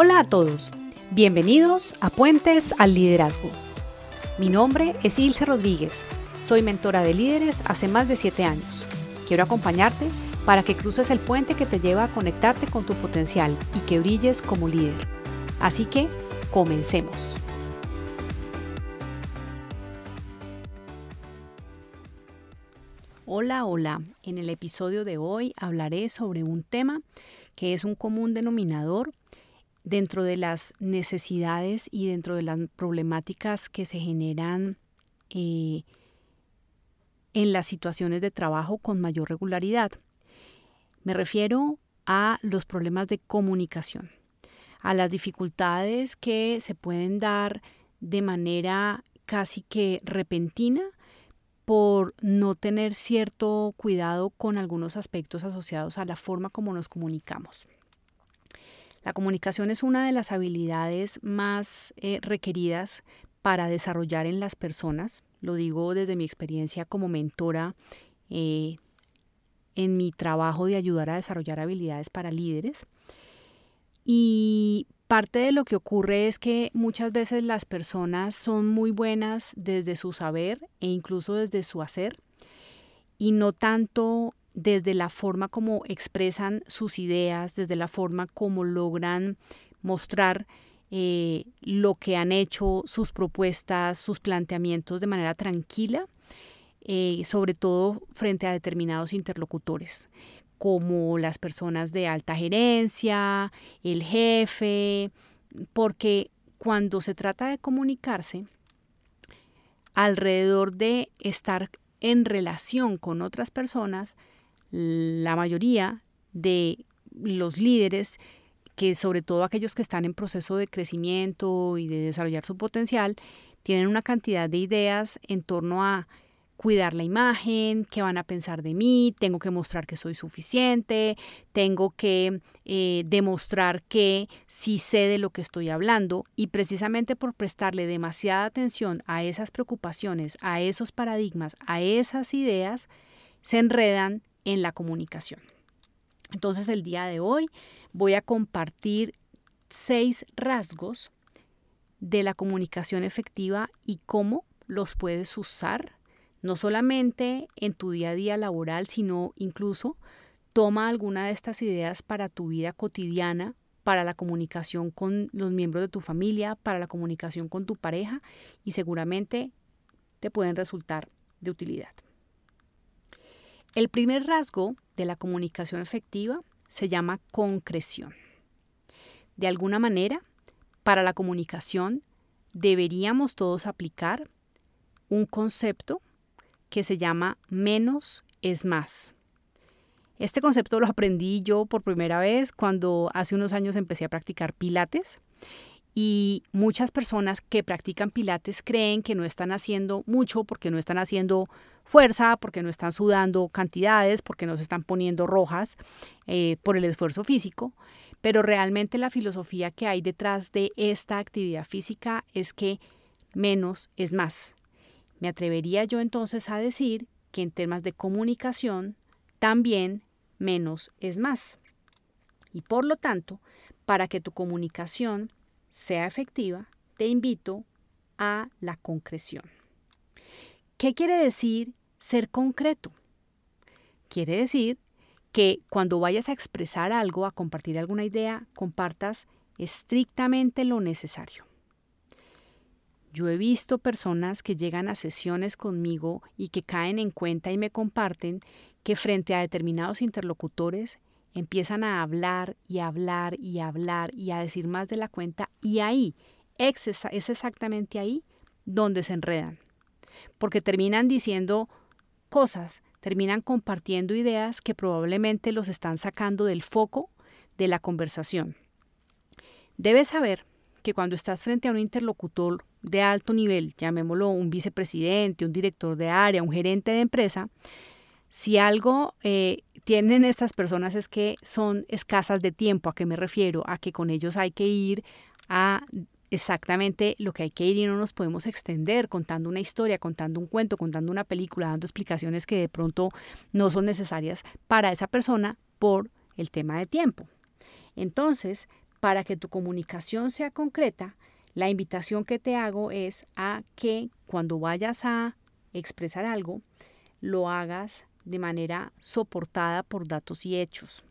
Hola a todos, bienvenidos a Puentes al Liderazgo. Mi nombre es Ilse Rodríguez, soy mentora de líderes hace más de 7 años. Quiero acompañarte para que cruces el puente que te lleva a conectarte con tu potencial y que brilles como líder. Así que, comencemos. Hola, hola. En el episodio de hoy hablaré sobre un tema que es un común denominador dentro de las necesidades y dentro de las problemáticas que se generan eh, en las situaciones de trabajo con mayor regularidad. Me refiero a los problemas de comunicación, a las dificultades que se pueden dar de manera casi que repentina por no tener cierto cuidado con algunos aspectos asociados a la forma como nos comunicamos. La comunicación es una de las habilidades más eh, requeridas para desarrollar en las personas. Lo digo desde mi experiencia como mentora eh, en mi trabajo de ayudar a desarrollar habilidades para líderes. Y parte de lo que ocurre es que muchas veces las personas son muy buenas desde su saber e incluso desde su hacer y no tanto desde la forma como expresan sus ideas, desde la forma como logran mostrar eh, lo que han hecho, sus propuestas, sus planteamientos de manera tranquila, eh, sobre todo frente a determinados interlocutores, como las personas de alta gerencia, el jefe, porque cuando se trata de comunicarse, alrededor de estar en relación con otras personas, la mayoría de los líderes, que sobre todo aquellos que están en proceso de crecimiento y de desarrollar su potencial, tienen una cantidad de ideas en torno a cuidar la imagen, qué van a pensar de mí, tengo que mostrar que soy suficiente, tengo que eh, demostrar que sí sé de lo que estoy hablando. Y precisamente por prestarle demasiada atención a esas preocupaciones, a esos paradigmas, a esas ideas, se enredan en la comunicación. Entonces el día de hoy voy a compartir seis rasgos de la comunicación efectiva y cómo los puedes usar no solamente en tu día a día laboral, sino incluso toma alguna de estas ideas para tu vida cotidiana, para la comunicación con los miembros de tu familia, para la comunicación con tu pareja y seguramente te pueden resultar de utilidad. El primer rasgo de la comunicación efectiva se llama concreción. De alguna manera, para la comunicación deberíamos todos aplicar un concepto que se llama menos es más. Este concepto lo aprendí yo por primera vez cuando hace unos años empecé a practicar pilates y muchas personas que practican pilates creen que no están haciendo mucho porque no están haciendo fuerza, porque no están sudando cantidades, porque no se están poniendo rojas eh, por el esfuerzo físico. Pero realmente la filosofía que hay detrás de esta actividad física es que menos es más. Me atrevería yo entonces a decir que en temas de comunicación también menos es más. Y por lo tanto, para que tu comunicación sea efectiva, te invito a la concreción. ¿Qué quiere decir ser concreto? Quiere decir que cuando vayas a expresar algo, a compartir alguna idea, compartas estrictamente lo necesario. Yo he visto personas que llegan a sesiones conmigo y que caen en cuenta y me comparten que frente a determinados interlocutores empiezan a hablar y hablar y hablar y a decir más de la cuenta y ahí es exactamente ahí donde se enredan. Porque terminan diciendo cosas, terminan compartiendo ideas que probablemente los están sacando del foco de la conversación. Debes saber que cuando estás frente a un interlocutor de alto nivel, llamémoslo un vicepresidente, un director de área, un gerente de empresa, si algo eh, tienen estas personas es que son escasas de tiempo. ¿A qué me refiero? A que con ellos hay que ir a exactamente lo que hay que ir y no nos podemos extender contando una historia, contando un cuento, contando una película, dando explicaciones que de pronto no son necesarias para esa persona por el tema de tiempo. Entonces, para que tu comunicación sea concreta, la invitación que te hago es a que cuando vayas a expresar algo, lo hagas de manera soportada por datos y hechos.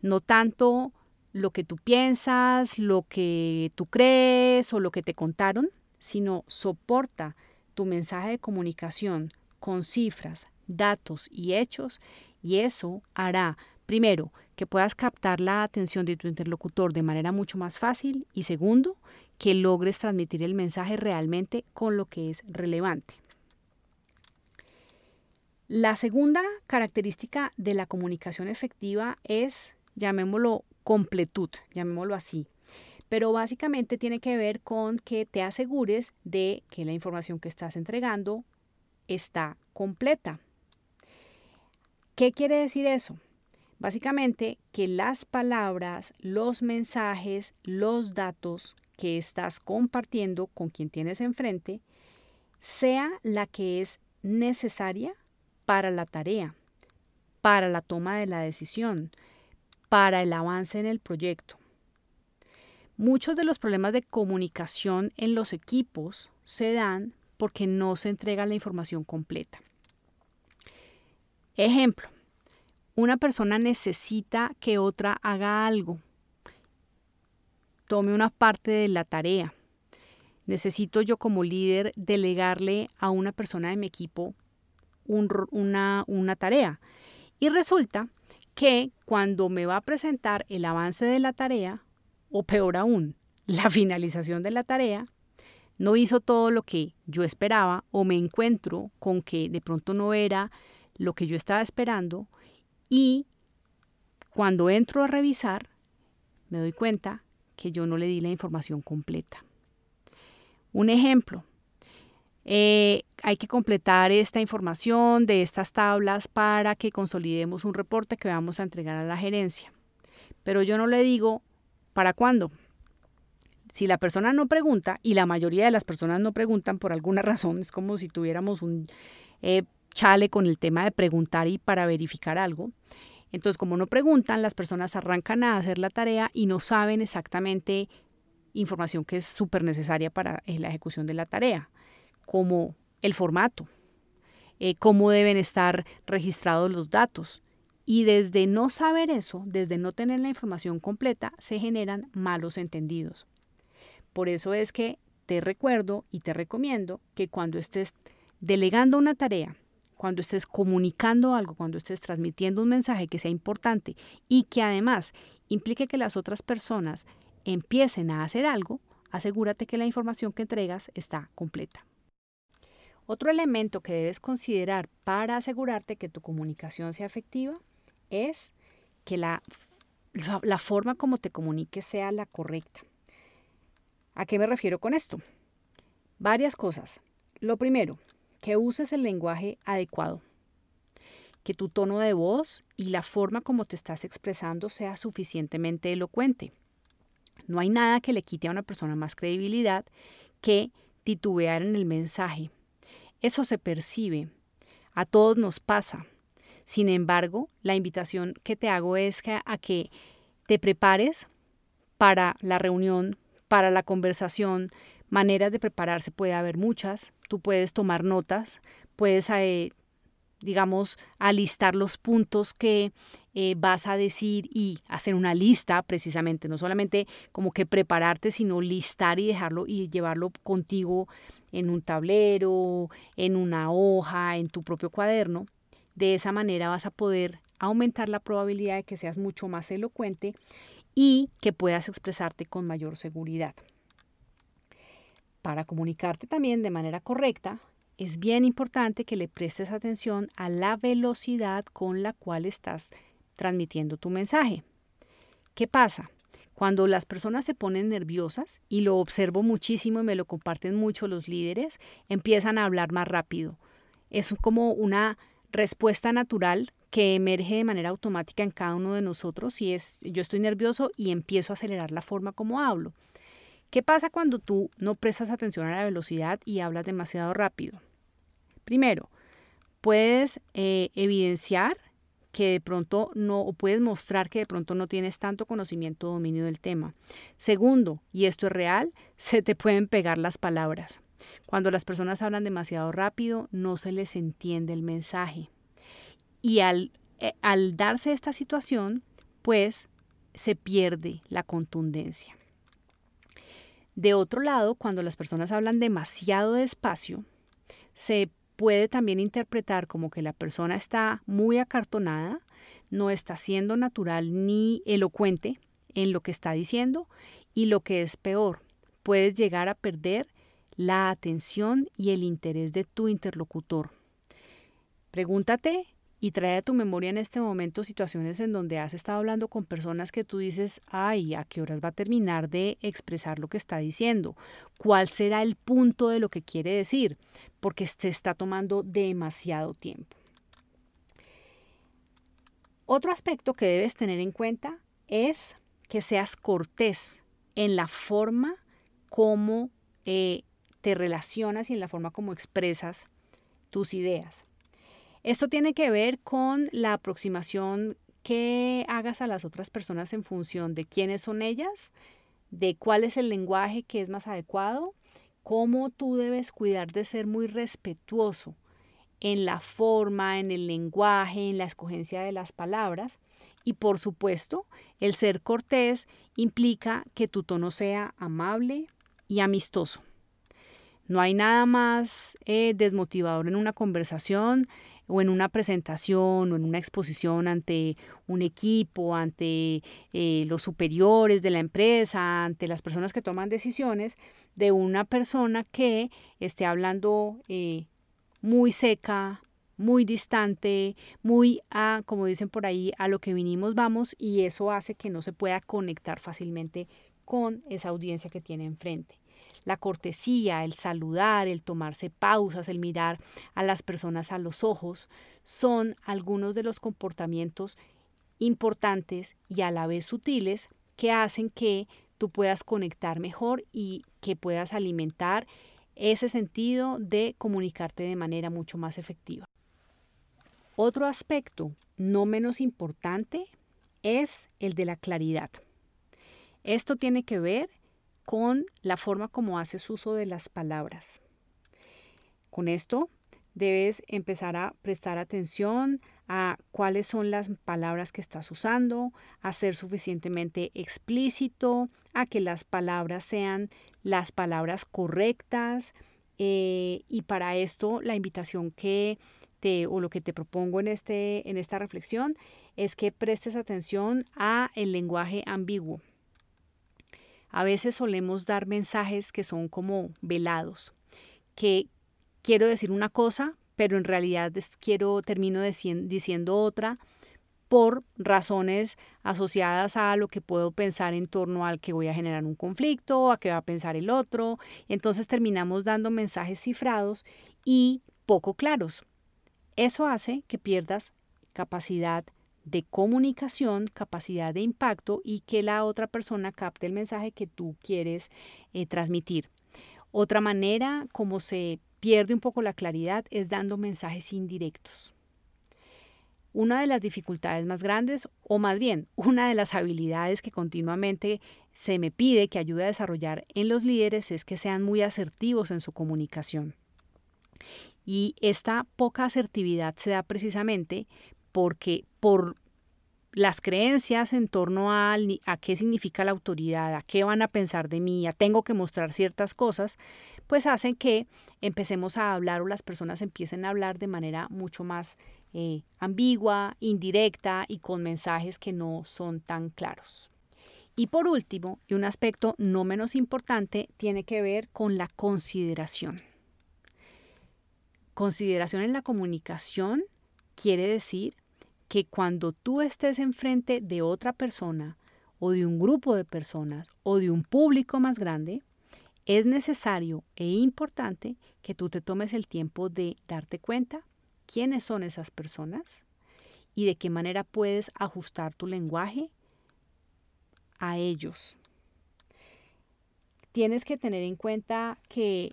No tanto lo que tú piensas, lo que tú crees o lo que te contaron, sino soporta tu mensaje de comunicación con cifras, datos y hechos y eso hará, primero, que puedas captar la atención de tu interlocutor de manera mucho más fácil y segundo, que logres transmitir el mensaje realmente con lo que es relevante. La segunda característica de la comunicación efectiva es, llamémoslo, completud, llamémoslo así. Pero básicamente tiene que ver con que te asegures de que la información que estás entregando está completa. ¿Qué quiere decir eso? Básicamente que las palabras, los mensajes, los datos que estás compartiendo con quien tienes enfrente sea la que es necesaria para la tarea, para la toma de la decisión, para el avance en el proyecto. Muchos de los problemas de comunicación en los equipos se dan porque no se entrega la información completa. Ejemplo, una persona necesita que otra haga algo, tome una parte de la tarea. Necesito yo como líder delegarle a una persona de mi equipo una, tarea. Y resulta que cuando me va a presentar el avance de la tarea, o peor aún, la finalización de la tarea, no hizo todo lo que yo esperaba o me encuentro con que de pronto no era lo que yo estaba esperando y cuando entro a revisar me doy cuenta que yo no le di la información completa. Un ejemplo, eh, hay que completar esta información de estas tablas para que consolidemos un reporte que vamos a entregar a la gerencia. Pero yo no le digo para cuándo. Si la persona no pregunta, y la mayoría de las personas no preguntan por alguna razón, es como si tuviéramos un eh, chale con el tema de preguntar y para verificar algo. Entonces, como no preguntan, las personas arrancan a hacer la tarea y no saben exactamente información que es súper necesaria para eh, la ejecución de la tarea como el formato, eh, cómo deben estar registrados los datos. Y desde no saber eso, desde no tener la información completa, se generan malos entendidos. Por eso es que te recuerdo y te recomiendo que cuando estés delegando una tarea, cuando estés comunicando algo, cuando estés transmitiendo un mensaje que sea importante y que además implique que las otras personas empiecen a hacer algo, asegúrate que la información que entregas está completa. Otro elemento que debes considerar para asegurarte que tu comunicación sea efectiva es que la, la, forma como te comuniques sea la correcta. ¿A qué me refiero con esto? Varias cosas. Lo primero, que uses el lenguaje adecuado. Que tu tono de voz y la forma como te estás expresando sea suficientemente elocuente. No hay nada que le quite a una persona más credibilidad que titubear en el mensaje eso se percibe, a todos nos pasa. Sin embargo, la invitación que te hago es a que te prepares para la reunión, para la conversación. Maneras de prepararse puede haber muchas. Tú puedes tomar notas, puedes eh, digamos, alistar los puntos que eh, vas a decir y hacer una lista precisamente, no solamente como que prepararte, sino listar y dejarlo y llevarlo contigo en un tablero, en una hoja, en tu propio cuaderno. De esa manera vas a poder aumentar la probabilidad de que seas mucho más elocuente y que puedas expresarte con mayor seguridad. Para comunicarte también de manera correcta, es bien importante que le prestes atención a la velocidad con la cual estás transmitiendo tu mensaje. ¿Qué pasa? Cuando las personas se ponen nerviosas, y lo observo muchísimo y me lo comparten mucho los líderes, empiezan a hablar más rápido. Es como una respuesta natural que emerge de manera automática en cada uno de nosotros y es yo estoy nervioso y empiezo a acelerar la forma como hablo. ¿Qué pasa cuando tú no prestas atención a la velocidad y hablas demasiado rápido? Primero, puedes eh, evidenciar que de pronto no, puedes mostrar que de pronto no tienes tanto conocimiento o dominio del tema. Segundo, y esto es real, se te pueden pegar las palabras. Cuando las personas hablan demasiado rápido, no se les entiende el mensaje. Y al, eh, al darse esta situación, pues se pierde la contundencia. De otro lado, cuando las personas hablan demasiado despacio, se puede también interpretar como que la persona está muy acartonada, no está siendo natural ni elocuente en lo que está diciendo y lo que es peor, puedes llegar a perder la atención y el interés de tu interlocutor. Pregúntate y trae a tu memoria en este momento situaciones en donde has estado hablando con personas que tú dices, ay, ¿a qué horas va a terminar de expresar lo que está diciendo? ¿Cuál será el punto de lo que quiere decir? Porque se está tomando demasiado tiempo. Otro aspecto que debes tener en cuenta es que seas cortés en la forma como eh, te relacionas y en la forma como expresas tus ideas. Esto tiene que ver con la aproximación que hagas a las otras personas en función de quiénes son ellas, de cuál es el lenguaje que es más adecuado, cómo tú debes cuidar de ser muy respetuoso en la forma, en el lenguaje, en la escogencia de las palabras. Y por supuesto, el ser cortés implica que tu tono sea amable y amistoso. No hay nada más eh, desmotivador en una conversación o en una presentación o en una exposición ante un equipo, ante eh, los superiores de la empresa, ante las personas que toman decisiones, de una persona que esté hablando eh, muy seca, muy distante, muy a, como dicen por ahí, a lo que vinimos vamos y eso hace que no se pueda conectar fácilmente con esa audiencia que tiene enfrente la cortesía, el saludar, el tomarse pausas, el mirar a las personas a los ojos, son algunos de los comportamientos importantes y a la vez sutiles que hacen que tú puedas conectar mejor y que puedas alimentar ese sentido de comunicarte de manera mucho más efectiva. Otro aspecto no menos importante es el de la claridad. Esto tiene que ver con la forma como haces uso de las palabras. Con esto debes empezar a prestar atención a cuáles son las palabras que estás usando, a ser suficientemente explícito, a que las palabras sean las palabras correctas. Eh, y para esto la invitación que te, o lo que te propongo en, este, en esta reflexión es que prestes atención a el lenguaje ambiguo. A veces solemos dar mensajes que son como velados, que quiero decir una cosa, pero en realidad quiero termino diciendo otra por razones asociadas a lo que puedo pensar en torno al que voy a generar un conflicto, a qué va a pensar el otro. Entonces terminamos dando mensajes cifrados y poco claros. Eso hace que pierdas capacidad de comunicación, capacidad de impacto y que la otra persona capte el mensaje que tú quieres eh, transmitir. Otra manera como se pierde un poco la claridad es dando mensajes indirectos. Una de las dificultades más grandes, o más bien una de las habilidades que continuamente se me pide que ayude a desarrollar en los líderes es que sean muy asertivos en su comunicación. Y esta poca asertividad se da precisamente porque por las creencias en torno a, a, qué significa la autoridad, a qué van a pensar de mí, a tengo que mostrar ciertas cosas, pues hacen que empecemos a hablar o las personas empiecen a hablar de manera mucho más eh, ambigua, indirecta y con mensajes que no son tan claros. Y por último, y un aspecto no menos importante, tiene que ver con la consideración. Consideración en la comunicación quiere decir que cuando tú estés enfrente de otra persona o de un grupo de personas o de un público más grande, es necesario e importante que tú te tomes el tiempo de darte cuenta quiénes son esas personas y de qué manera puedes ajustar tu lenguaje a ellos. Tienes que tener en cuenta que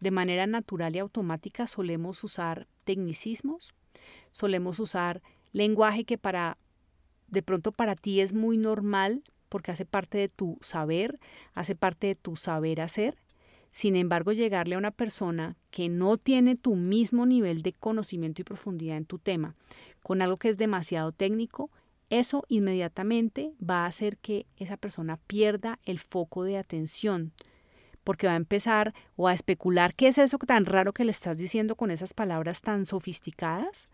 de manera natural y automática solemos usar tecnicismos solemos usar lenguaje que para de pronto para ti es muy normal porque hace parte de tu saber, hace parte de tu saber hacer. Sin embargo, llegarle a una persona que no tiene tu mismo nivel de conocimiento y profundidad en tu tema, con algo que es demasiado técnico, eso inmediatamente va a hacer que esa persona pierda el foco de atención, porque va a empezar o a especular qué es eso tan raro que le estás diciendo con esas palabras tan sofisticadas,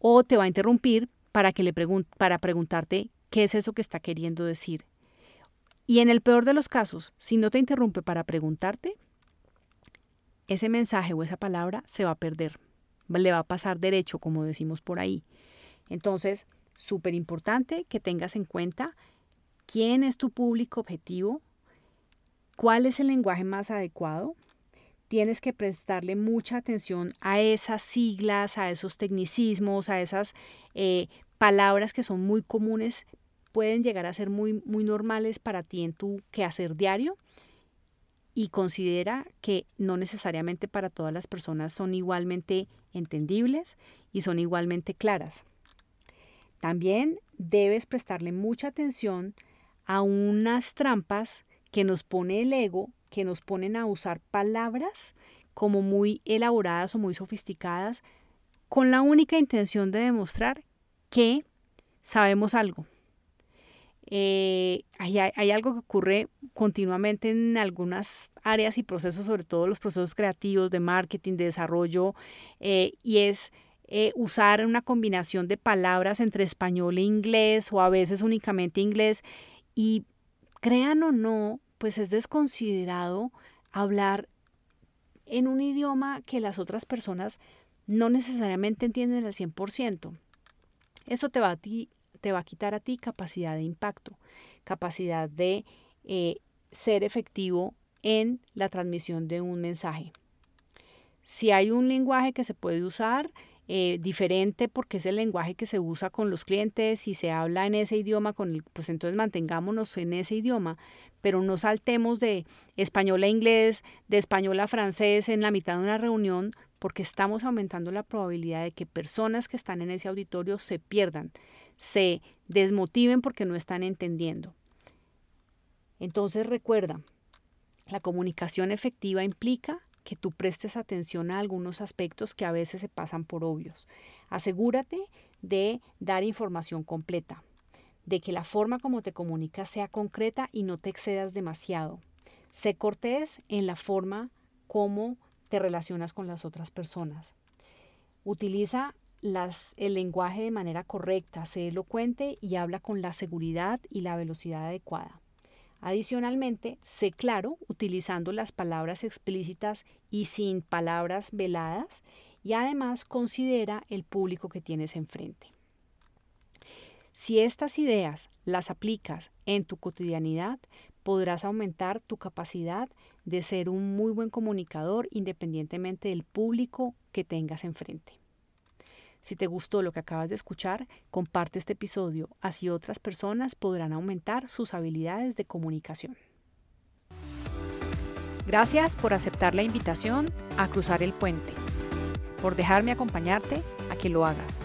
o te va a interrumpir para, que le para preguntarte qué es eso que está queriendo decir. Y en el peor de los casos, si no te interrumpe para preguntarte, ese mensaje o esa palabra se va a perder, le va a pasar derecho, como decimos por ahí. Entonces, súper importante que tengas en cuenta quién es tu público objetivo, cuál es el lenguaje más adecuado. Tienes que prestarle mucha atención a esas siglas, a esos tecnicismos, a esas eh, palabras que son muy comunes, pueden llegar a ser muy, muy normales para ti en tu quehacer diario y considera que no necesariamente para todas las personas son igualmente entendibles y son igualmente claras. También debes prestarle mucha atención a unas trampas que nos pone el ego, que nos ponen a usar palabras como muy elaboradas o muy sofisticadas, con la única intención de demostrar que sabemos algo. Eh, hay, algo que ocurre continuamente en algunas áreas y procesos, sobre todo los procesos creativos de marketing, de desarrollo, eh, y es eh, usar una combinación de palabras entre español e inglés o a veces únicamente inglés. Y crean o no, pues es desconsiderado hablar en un idioma que las otras personas no necesariamente entienden al 100%. Eso te va a, te va a quitar a ti capacidad de impacto, capacidad de eh, ser efectivo en la transmisión de un mensaje. Si hay un lenguaje que se puede usar, eh, diferente porque es el lenguaje que se usa con los clientes y se habla en ese idioma, con el, pues entonces mantengámonos en ese idioma, pero no saltemos de español a inglés, de español a francés en la mitad de una reunión, porque estamos aumentando la probabilidad de que personas que están en ese auditorio se pierdan, se desmotiven porque no están entendiendo. Entonces recuerda, la comunicación efectiva implica que tú prestes atención a algunos aspectos que a veces se pasan por obvios. Asegúrate de dar información completa, de que la forma como te comunicas sea concreta y no te excedas demasiado. Sé cortés en la forma como te relacionas con las otras personas. Utiliza el lenguaje de manera correcta, sé elocuente y habla con la seguridad y la velocidad adecuada. Adicionalmente, sé claro utilizando las palabras explícitas y sin palabras veladas y además considera el público que tienes enfrente. Si estas ideas las aplicas en tu cotidianidad, podrás aumentar tu capacidad de ser un muy buen comunicador independientemente del público que tengas enfrente. Si te gustó lo que acabas de escuchar, comparte este episodio, así otras personas podrán aumentar sus habilidades de comunicación. Gracias por aceptar la invitación a cruzar el puente, por dejarme acompañarte a que lo hagas,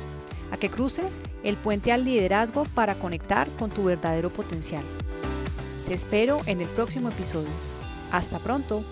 a que cruces el puente al liderazgo para conectar con tu verdadero potencial. Te espero en el próximo episodio. Hasta pronto.